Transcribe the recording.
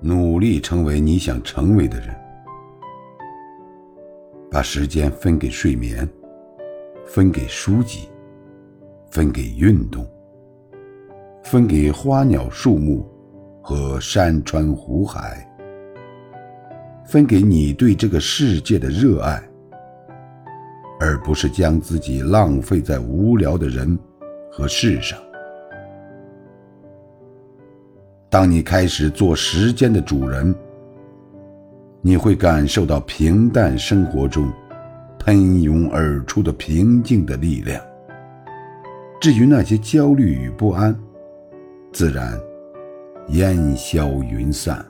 努力成为你想成为的人。把时间分给睡眠，分给书籍，分给运动，分给花鸟树木和山川湖海，分给你对这个世界的热爱，而不是将自己浪费在无聊的人和事上。当你开始做时间的主人。你会感受到平淡生活中喷涌而出的平静的力量。至于那些焦虑与不安，自然烟消云散。